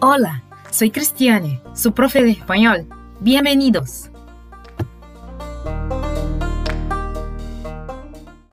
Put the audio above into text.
Hola, soy Cristiane, su profe de español. Bienvenidos.